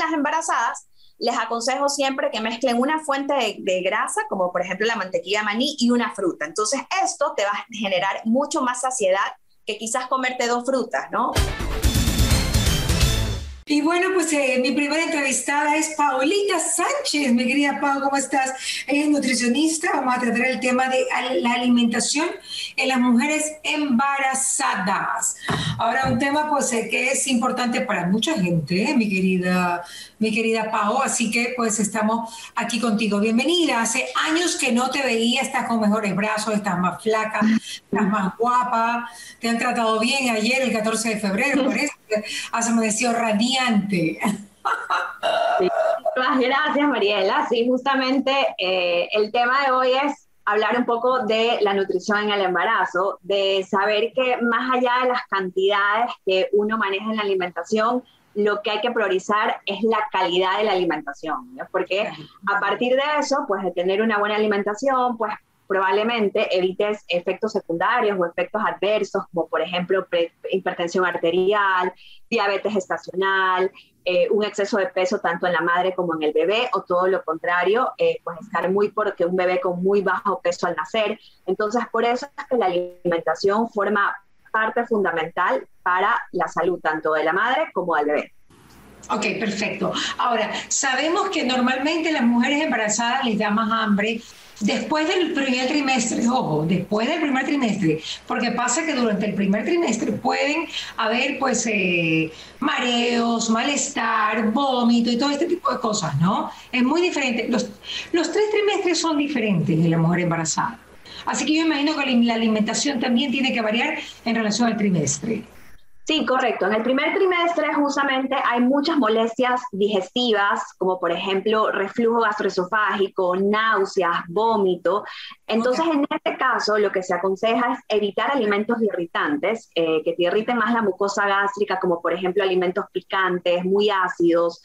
las embarazadas, les aconsejo siempre que mezclen una fuente de, grasa, como por ejemplo la mantequilla de maní, y una fruta. Entonces esto te va a generar mucho más saciedad que quizás comerte dos frutas, ¿no? Y bueno, pues eh, mi primera entrevistada es Paulita Sánchez. Mi querida Pau, ¿cómo estás? Ella es nutricionista. Vamos a tratar el tema de la alimentación en las mujeres embarazadas. Ahora, un tema pues eh, que es importante para mucha gente, ¿eh? mi querida mi querida Pau. Así que pues estamos aquí contigo. Bienvenida. Hace años que no te veía, estás con mejores brazos, estás más flaca, estás más guapa, te han tratado bien ayer, el 14 de febrero, por eso has amanecido muchas gracias, Mariela. Sí, justamente eh, el tema de hoy es hablar un poco de la nutrición en el embarazo, de saber que más allá de las cantidades que uno maneja en la alimentación, lo que hay que priorizar es la calidad de la alimentación, porque a partir de eso, pues de tener una buena alimentación, pues probablemente evites efectos secundarios o efectos adversos, como por ejemplo hipertensión arterial, diabetes estacional, eh, un exceso de peso tanto en la madre como en el bebé, o todo lo contrario, eh, pues estar muy porque un bebé con muy bajo peso al nacer. Entonces, por eso es que la alimentación forma parte fundamental para la salud tanto de la madre como del bebé. Ok, perfecto. Ahora, sabemos que normalmente las mujeres embarazadas les da más hambre después del primer trimestre, ojo, después del primer trimestre, porque pasa que durante el primer trimestre pueden haber pues eh, mareos, malestar, vómito y todo este tipo de cosas, ¿no? Es muy diferente. Los, los tres trimestres son diferentes en la mujer embarazada. Así que yo imagino que la alimentación también tiene que variar en relación al trimestre. Sí, correcto. En el primer trimestre justamente hay muchas molestias digestivas, como por ejemplo reflujo gastroesofágico, náuseas, vómito. Entonces, en este caso, lo que se aconseja es evitar alimentos irritantes, eh, que te irriten más la mucosa gástrica, como por ejemplo alimentos picantes, muy ácidos,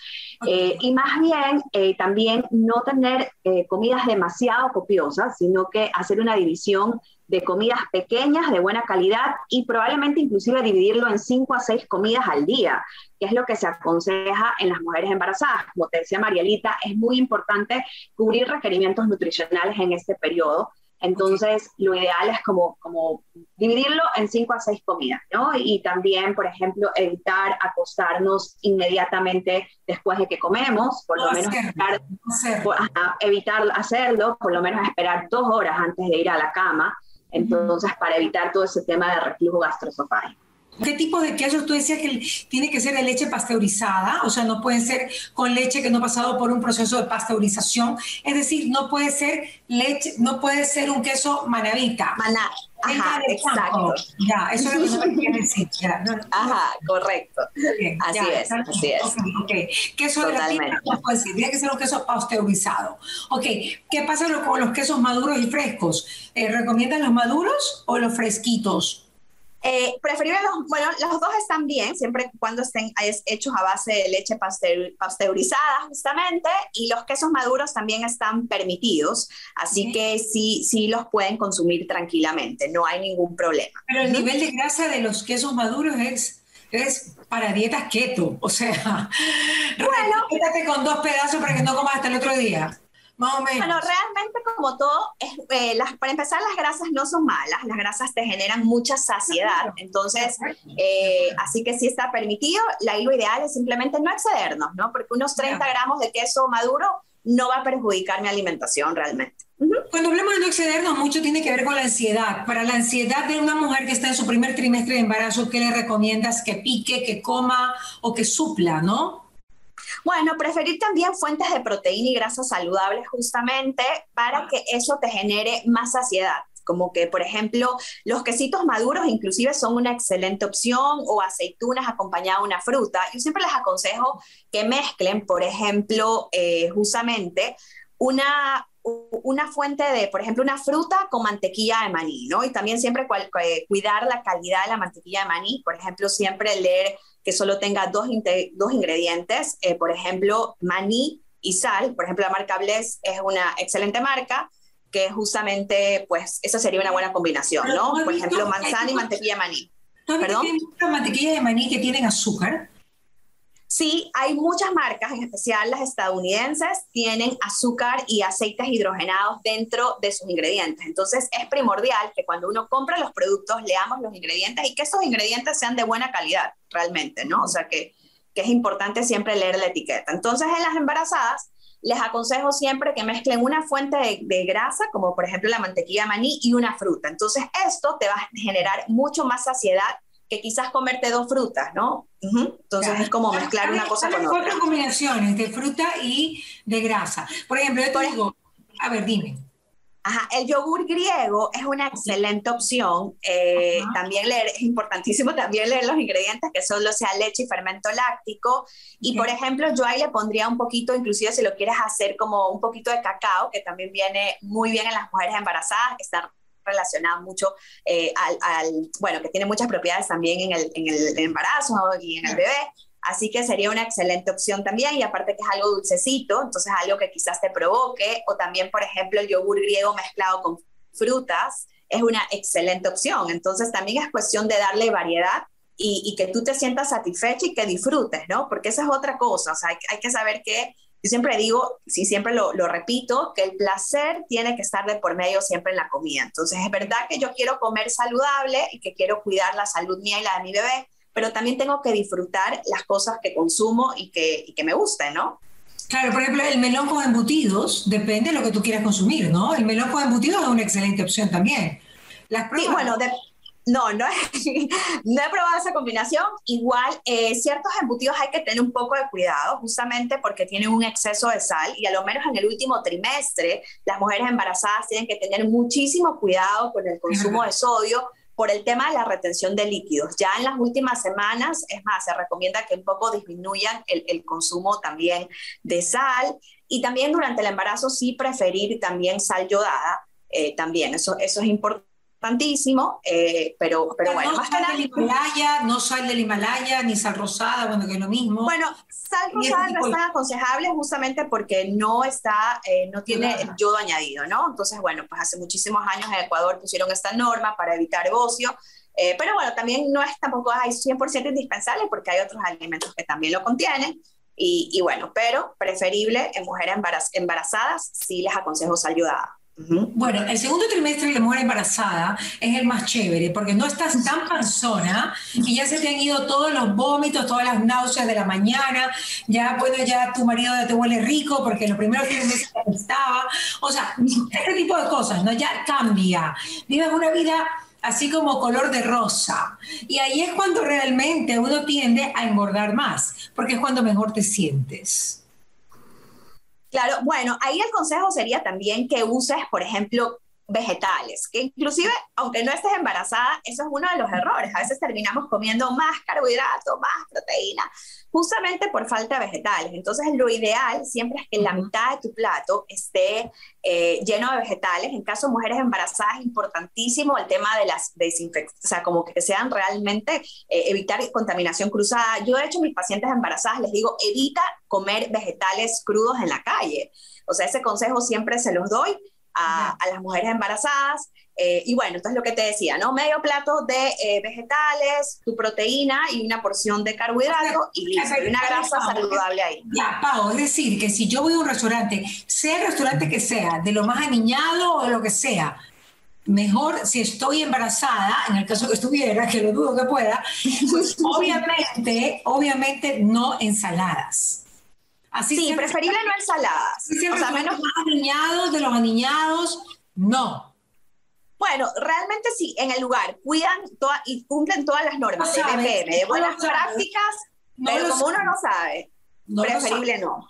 eh, y más bien eh, también no tener comidas demasiado copiosas, sino que hacer una división de comidas pequeñas, de buena calidad y probablemente inclusive dividirlo en cinco a seis comidas al día, que es lo que se aconseja en las mujeres embarazadas. Como te decía Marielita, es muy importante cubrir requerimientos nutricionales en este periodo. Entonces, lo ideal es como, como dividirlo en cinco a seis comidas, ¿no? Y también, por ejemplo, evitar acostarnos inmediatamente después de que comemos, por lo menos evitar hacerlo, por lo menos esperar dos horas antes de ir a la cama entonces, para evitar todo ese tema de reflujo gastroesofágico. ¿Qué tipo de quesos? Tú decías que tiene que ser de leche pasteurizada, o sea, no puede ser con leche que no ha pasado por un proceso de pasteurización. Es decir, no puede ser leche, no puede ser un queso manavita. Maná. Ajá, exacto. Ya, eso es lo que me quiere decir. Ajá, correcto. así es, así es. Okay, Queso Totalmente. de la no puede ser, tiene que ser un queso pasteurizado. Ok, ¿qué pasa con los quesos maduros y frescos? Eh, ¿Recomiendan los maduros o los fresquitos? Eh, preferible los, bueno, los dos están bien, siempre y cuando estén hechos a base de leche pasteurizada justamente, y los quesos maduros también están permitidos, así que sí, sí los pueden consumir tranquilamente, no hay ningún problema. Pero el nivel de grasa de los quesos maduros es, es para dietas keto, o sea, bueno, quédate con dos pedazos para que no comas hasta el otro día. Más o menos. Bueno, realmente como todo, eh, las, para empezar las grasas no son malas, las grasas te generan mucha saciedad, entonces, eh, así que sí está permitido, la, lo ideal es simplemente no excedernos, ¿no? Porque unos 30 gramos de queso maduro no va a perjudicar mi alimentación realmente. Cuando hablamos de no excedernos, mucho tiene que ver con la ansiedad. Para la ansiedad de una mujer que está en su primer trimestre de embarazo, ¿qué le recomiendas que pique, que coma o que supla, no? Bueno, preferir también fuentes de proteína y grasas saludables justamente para que eso te genere más saciedad como que, por ejemplo, los quesitos maduros inclusive son una excelente opción o aceitunas acompañadas de una fruta. Yo siempre les aconsejo que mezclen, por ejemplo, eh, justamente una, una fuente de, por ejemplo, una fruta con mantequilla de maní, ¿no? Y también siempre eh, cuidar la calidad de la mantequilla de maní, por ejemplo, siempre leer que solo tenga dos, dos ingredientes, eh, por ejemplo, maní y sal. Por ejemplo, la marca Bless es una excelente marca que justamente, pues, esa sería una buena combinación, ¿no? Por ejemplo, manzana y mantequilla de maní. ¿Perdón? mantequilla de maní que tienen azúcar? Sí, hay muchas marcas, en especial las estadounidenses, tienen azúcar y aceites hidrogenados dentro de sus ingredientes. Entonces es primordial que cuando uno compra los productos leamos los ingredientes y que esos ingredientes sean de buena calidad realmente, ¿no? O sea que, que es importante siempre leer la etiqueta. Entonces en las embarazadas les aconsejo siempre que mezclen una fuente de, grasa, como por ejemplo la mantequilla de maní, y una fruta. Entonces esto te va a generar mucho más saciedad que quizás comerte dos frutas, ¿no? Entonces es como mezclar una cosa con otra. cuatro combinaciones de fruta y de grasa. Por ejemplo, yo te digo, a ver, dime. Ajá, el yogur griego es una excelente opción. Eh, también leer, es importantísimo también leer los ingredientes, que solo sea leche y fermento láctico. Y por ejemplo, yo ahí le pondría un poquito, inclusive si lo quieres hacer como un poquito de cacao, que también viene muy bien en las mujeres embarazadas, está relacionada mucho eh, al, bueno, que tiene muchas propiedades también en el, en el embarazo y en el bebé. Así que sería una excelente opción también y aparte que es algo dulcecito, entonces algo que quizás te provoque o también, por ejemplo, el yogur griego mezclado con frutas es una excelente opción. Entonces también es cuestión de darle variedad y, y que tú te sientas satisfecho y que disfrutes, ¿no? Porque esa es otra cosa, o sea, hay, hay que saber que yo siempre digo, sí, siempre lo, lo, repito, que el placer tiene que estar de por medio siempre en la comida. Entonces, es verdad que yo quiero comer saludable y que quiero cuidar la salud mía y la de mi bebé, pero también tengo que disfrutar las cosas que consumo y que, y que me gusten, ¿no? Claro, por ejemplo, el melón con embutidos depende de lo que tú quieras consumir, ¿no? El melón con embutidos es una excelente opción también. Las sí, bueno, de, no, no, no he probado esa combinación. Igual, eh, ciertos embutidos hay que tener un poco de cuidado, justamente porque tienen un exceso de sal y a lo menos en el último trimestre las mujeres embarazadas tienen que tener muchísimo cuidado con el consumo de sodio por el tema de la retención de líquidos. Ya en las últimas semanas, es más, se recomienda que un poco disminuyan el, consumo también de sal y también durante el embarazo sí preferir también sal yodada. Eh, también, eso, eso es importante eh, pero, pero, bueno. No sal del Himalaya, no sal del Himalaya, ni sal rosada, bueno, que es lo mismo. Bueno, sal rosada no es tan aconsejable justamente porque no está, eh, no tiene el yodo añadido, ¿no? Entonces, bueno, pues hace muchísimos años en Ecuador pusieron esta norma para evitar bocio. Eh, pero bueno, también no es tampoco 100% indispensable porque hay otros alimentos que también lo contienen. Y, y bueno, pero preferible en mujeres embarazadas, sí les aconsejo sal yodada. Bueno, el segundo trimestre de mujer embarazada es el más chévere porque no estás tan panzona y ya se te han ido todos los vómitos, todas las náuseas de la mañana, ya bueno, ya tu marido ya te huele rico porque los primeros meses estaba, o sea, este tipo de cosas, ¿no? Ya cambia, vives una vida así como color de rosa y ahí es cuando realmente uno tiende a engordar más porque es cuando mejor te sientes. Claro, bueno, ahí el consejo sería también que uses, por ejemplo, vegetales, que inclusive, aunque no estés embarazada, eso es uno de los errores. A veces terminamos comiendo más carbohidratos, más proteína, justamente por falta de vegetales. Entonces, lo ideal siempre es que la mitad de tu plato esté eh, lleno de vegetales. En caso de mujeres embarazadas, es importantísimo el tema de las desinfecciones, o sea, como que sean realmente eh, evitar contaminación cruzada. Yo, de hecho, a mis pacientes embarazadas les digo, evita comer vegetales crudos en la calle. O sea, ese consejo siempre se los doy a, las mujeres embarazadas. Eh, y bueno, entonces lo que te decía, ¿no? Medio plato de eh, vegetales, tu proteína y una porción de carbohidrato y listo, y una grasa saludable ahí. Ya, Pau, es decir, que si yo voy a un restaurante, sea el restaurante que sea, de lo más aniñado o lo que sea, mejor si estoy embarazada, en el caso que estuviera, que lo dudo que pueda, pues obviamente, obviamente no ensaladas sí, preferible no ensaladas. o sea, menos más aniñados de los aniñados, no. Bueno, realmente sí, en el lugar cuidan y cumplen todas las normas de BPM, de buenas prácticas, pero como uno no sabe, preferible no.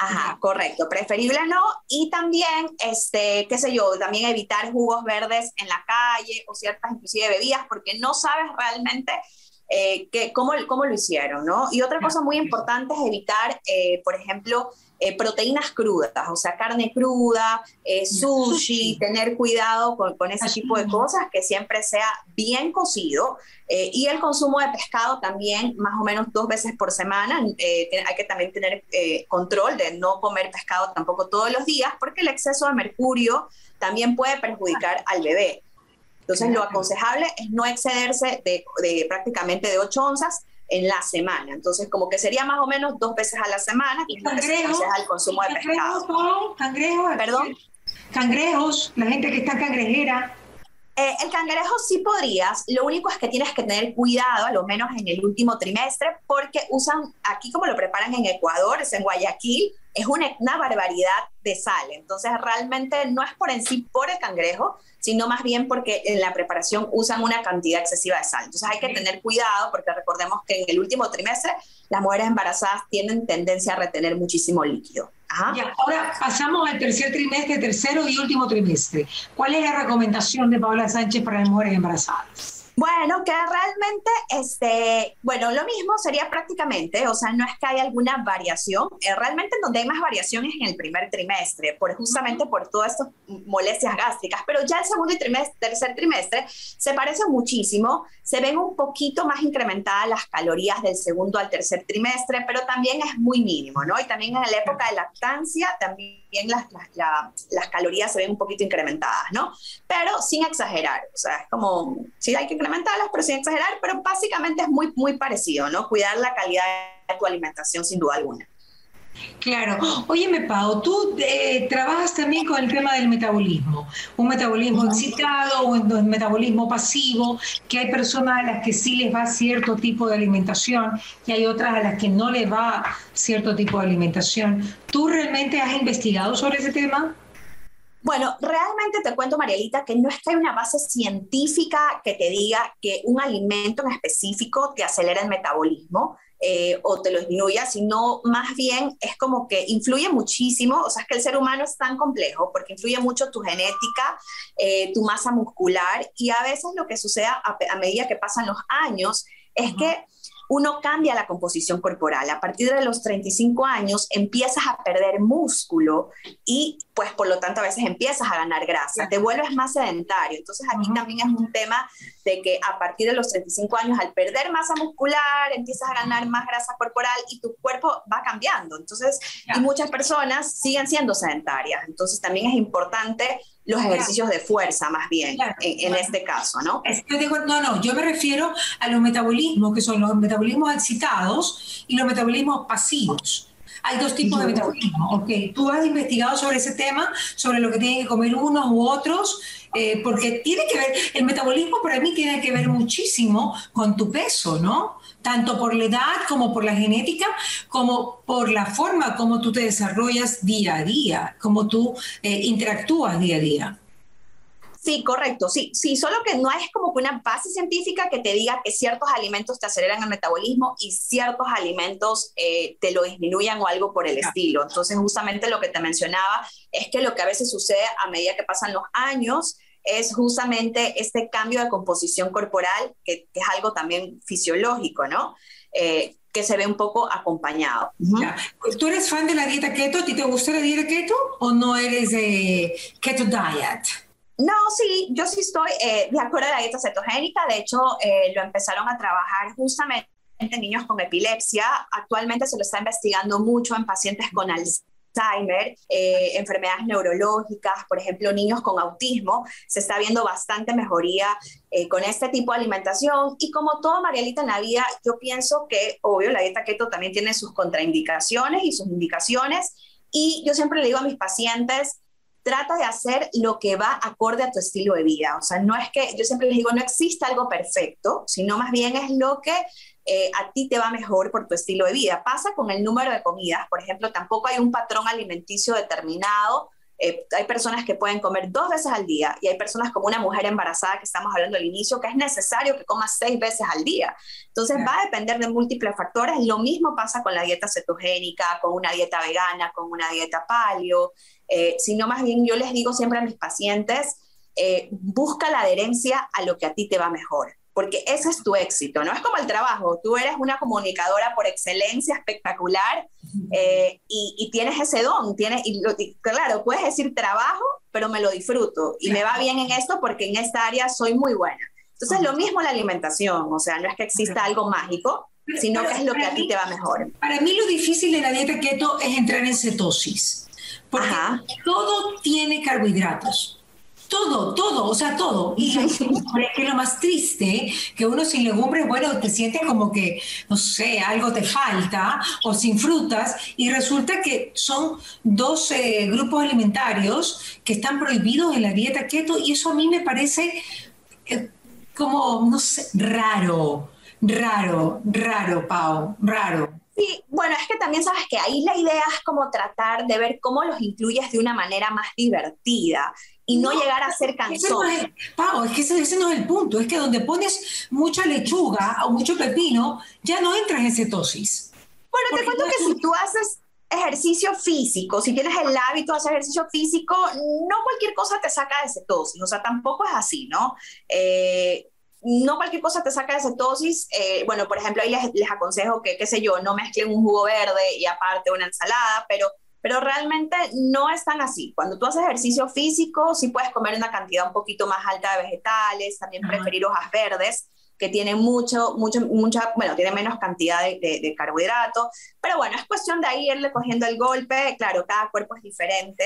Ajá, correcto, preferible no. Y también, este, qué sé yo, también evitar jugos verdes en la calle o ciertas inclusive bebidas, porque no sabes realmente eh, que, cómo, cómo, lo hicieron, ¿no? Y otra cosa muy importante es evitar, eh, por ejemplo, eh, proteínas crudas, o sea, carne cruda, sushi, tener cuidado con, con ese tipo de cosas, que siempre sea bien cocido. y el consumo de pescado también, más o menos dos veces por semana. hay que también tener control de no comer pescado tampoco todos los días, porque el exceso de mercurio también puede perjudicar al bebé. Entonces, lo aconsejable es no excederse de, prácticamente de 8 onzas, en la semana. Entonces, como que sería más o menos dos veces a la semana y cangrejos, al consumo de pescado. Cangrejos, perdón. Cangrejos, la gente que está cangrejera. Eh, el cangrejo sí podrías, lo único es que tienes que tener cuidado, a lo menos en el último trimestre, porque usan, aquí como lo preparan en Ecuador, es en Guayaquil, es una, una barbaridad de sal. Entonces realmente no es por en sí por el cangrejo, sino más bien porque en la preparación usan una cantidad excesiva de sal. Entonces hay que tener cuidado porque recordemos que en el último trimestre las mujeres embarazadas tienen tendencia a retener muchísimo líquido. ahora pasamos al tercer trimestre, tercero y último trimestre. ¿Cuál es la recomendación de Paula Sánchez para las mujeres embarazadas? Bueno, que realmente, este, bueno, lo mismo sería prácticamente, o sea, no es que haya alguna variación, eh, realmente donde hay más variaciones en el primer trimestre, por, justamente por todas estas molestias gástricas, pero ya el segundo y trimestre, tercer trimestre se parece muchísimo, se ven un poquito más incrementadas las calorías del segundo al tercer trimestre, pero también es muy mínimo, ¿no? Y también en la época de lactancia, también las, las, calorías se ven un poquito incrementadas, ¿no? Pero sin exagerar, o sea, es como, sí hay que incrementarlas, pero sin exagerar, pero básicamente es muy, muy parecido, ¿no? Cuidar la calidad de tu alimentación sin duda alguna. Claro. Óyeme, Pau, tú eh, trabajas también con el tema del metabolismo. Un metabolismo excitado o un metabolismo pasivo, que hay personas a las que sí les va cierto tipo de alimentación y hay otras a las que no les va cierto tipo de alimentación. ¿Tú realmente has investigado sobre ese tema? Bueno, realmente te cuento, Marielita, que no es que hay una base científica que te diga que un alimento en específico te acelera el metabolismo. Eh, o te lo disminuya, sino más bien es como que influye muchísimo, o sea, es que el ser humano es tan complejo porque influye mucho tu genética, eh, tu masa muscular y a veces lo que sucede a, medida que pasan los años es que uno cambia la composición corporal. A partir de los 35 años empiezas a perder músculo y pues por lo tanto a veces empiezas a ganar grasa, te vuelves más sedentario. Entonces aquí también es un tema de que a partir de los 35 años al perder masa muscular empiezas a ganar más grasa corporal y tu cuerpo va cambiando. Entonces, y muchas personas siguen siendo sedentarias. Entonces también es importante los ejercicios de fuerza más bien, en, este caso, ¿no? no, no, yo me refiero a los metabolismos, que son los metabolismos excitados y los metabolismos pasivos. Hay dos tipos de metabolismo. Ok, tú has investigado sobre ese tema, sobre lo que tienen que comer unos u otros, eh, porque tiene que ver, el metabolismo para mí tiene que ver muchísimo con tu peso, ¿no? tanto por la edad como por la genética, como por la forma como tú te desarrollas día a día, como tú eh, interactúas día a día. Sí, correcto, sí, sí, solo que no es como que una base científica que te diga que ciertos alimentos te aceleran el metabolismo y ciertos alimentos eh, te lo disminuyan o algo por el estilo. Entonces, justamente lo que te mencionaba es que lo que a veces sucede a medida que pasan los años es justamente este cambio de composición corporal, que, es algo también fisiológico, ¿no? Eh, que se ve un poco acompañado. ¿Tú eres fan de la dieta keto? ¿A ti te gusta la dieta keto o no eres de keto diet? No, sí, yo sí estoy eh, de acuerdo a la dieta cetogénica. De hecho, eh, lo empezaron a trabajar justamente en niños con epilepsia. Actualmente se lo está investigando mucho en pacientes con Alzheimer eh, enfermedades neurológicas, por ejemplo, niños con autismo, se está viendo bastante mejoría eh, con este tipo de alimentación. Y como todo, Marielita, en la vida, yo pienso que, obvio, la dieta keto también tiene sus contraindicaciones y sus indicaciones. Y yo siempre le digo a mis pacientes, trata de hacer lo que va acorde a tu estilo de vida. O sea, no es que, yo siempre les digo, no existe algo perfecto, sino más bien es lo que eh, a ti te va mejor por tu estilo de vida. Pasa con el número de comidas, por ejemplo, tampoco hay un patrón alimenticio determinado. Eh, hay personas que pueden comer dos veces al día y hay personas como una mujer embarazada que estamos hablando al inicio que es necesario que coma seis veces al día. Entonces va a depender de múltiples factores. Lo mismo pasa con la dieta cetogénica, con una dieta vegana, con una dieta paleo, eh, sino más bien yo les digo siempre a mis pacientes, busca la adherencia a lo que a ti te va mejor porque ese es tu éxito, ¿no? Es como el trabajo, tú eres una comunicadora por excelencia espectacular eh, y, tienes ese don, tienes, y, claro, puedes decir trabajo, pero me lo disfruto y me va bien en esto porque en esta área soy muy buena. Entonces, lo mismo la alimentación, o sea, no es que exista algo mágico, sino que es lo que a ti te va mejor. Para mí lo difícil de la dieta keto es entrar en cetosis, porque todo tiene carbohidratos Todo, todo, o sea, todo. Y que lo más triste, que uno sin legumbres, bueno, te sientes como que, no sé, algo te falta, o sin frutas, y resulta que son dos grupos alimentarios que están prohibidos en la dieta keto, y eso a mí me parece eh, como, no sé, raro, raro, raro, Pau, raro. Sí, bueno, es que también sabes que ahí la idea es como tratar de ver cómo los incluyes de una manera más divertida y no, llegar a ser cansón. Pau, es que ese, no es el punto, es que donde pones mucha lechuga o mucho pepino, ya no entras en cetosis. Bueno, te cuento que si tú haces ejercicio físico, si tienes el hábito de hacer ejercicio físico, no cualquier cosa te saca de cetosis, o sea, tampoco es así, ¿no? Eh, no cualquier cosa te saca de cetosis. Eh, bueno, por ejemplo, ahí les, les, aconsejo que, qué sé yo, no mezclen un jugo verde y aparte una ensalada, pero, pero realmente no es tan así. Cuando tú haces ejercicio físico, sí puedes comer una cantidad un poquito más alta de vegetales, también preferir hojas verdes que tiene mucho, mucho, mucha, bueno, tiene menos cantidad de, de, carbohidratos, pero bueno, es cuestión de ahí irle cogiendo el golpe, claro, cada cuerpo es diferente,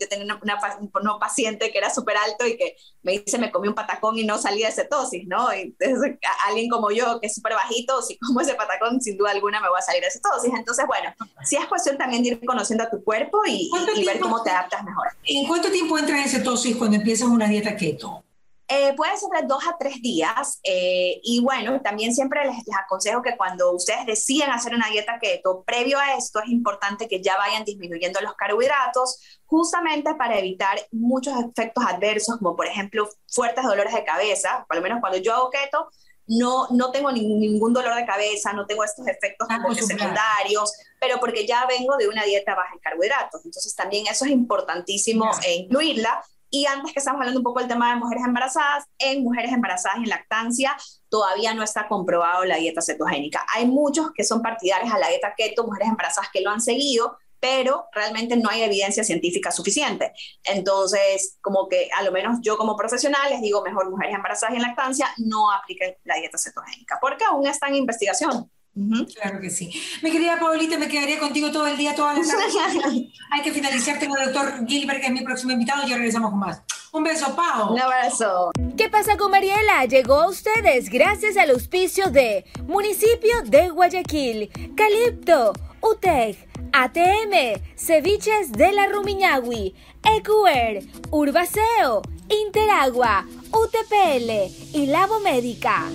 yo tenía una, una, paciente que era súper alto y que me dice, me comí un patacón y no salí de cetosis, ¿no? Y entonces, alguien como yo, que es súper bajito, si como ese patacón, sin duda alguna me voy a salir de cetosis, entonces, bueno, sí es cuestión también de ir conociendo a tu cuerpo y, y ver cómo te adaptas mejor. ¿En cuánto tiempo entras en cetosis cuando empiezas una dieta keto? Eh, puede ser de dos a tres días. Eh, y bueno, también siempre les, aconsejo que cuando ustedes deciden hacer una dieta keto, previo a esto es importante que ya vayan disminuyendo los carbohidratos, justamente para evitar muchos efectos adversos, como por ejemplo fuertes dolores de cabeza. Por lo menos cuando yo hago keto, no, no tengo ningún dolor de cabeza, no tengo estos efectos ah, secundarios, pero porque ya vengo de una dieta baja en carbohidratos. Entonces también eso es importantísimo eh, incluirla. Y antes que estamos hablando un poco del tema de mujeres embarazadas, en mujeres embarazadas en lactancia todavía no está comprobado la dieta cetogénica. Hay muchos que son partidarios a la dieta keto, mujeres embarazadas que lo han seguido, pero realmente no hay evidencia científica suficiente. Entonces, como que a lo menos yo como profesional les digo, mejor mujeres embarazadas en lactancia no apliquen la dieta cetogénica, porque aún está en investigación. Claro que sí. Mi querida Paulita, me quedaría contigo todo el día, toda la tarde. Hay que finalizar. Tengo al doctor Gilbert, que es mi próximo invitado, y ya regresamos con más. Un beso, Pau. Un abrazo. ¿Qué pasa con Mariela? Llegó a ustedes gracias al auspicio de Municipio de Guayaquil, Calipto, UTEC, ATM, Ceviches de la Rumiñahui, EQR, Urbaceo, Interagua, UTPL y Labo Médica.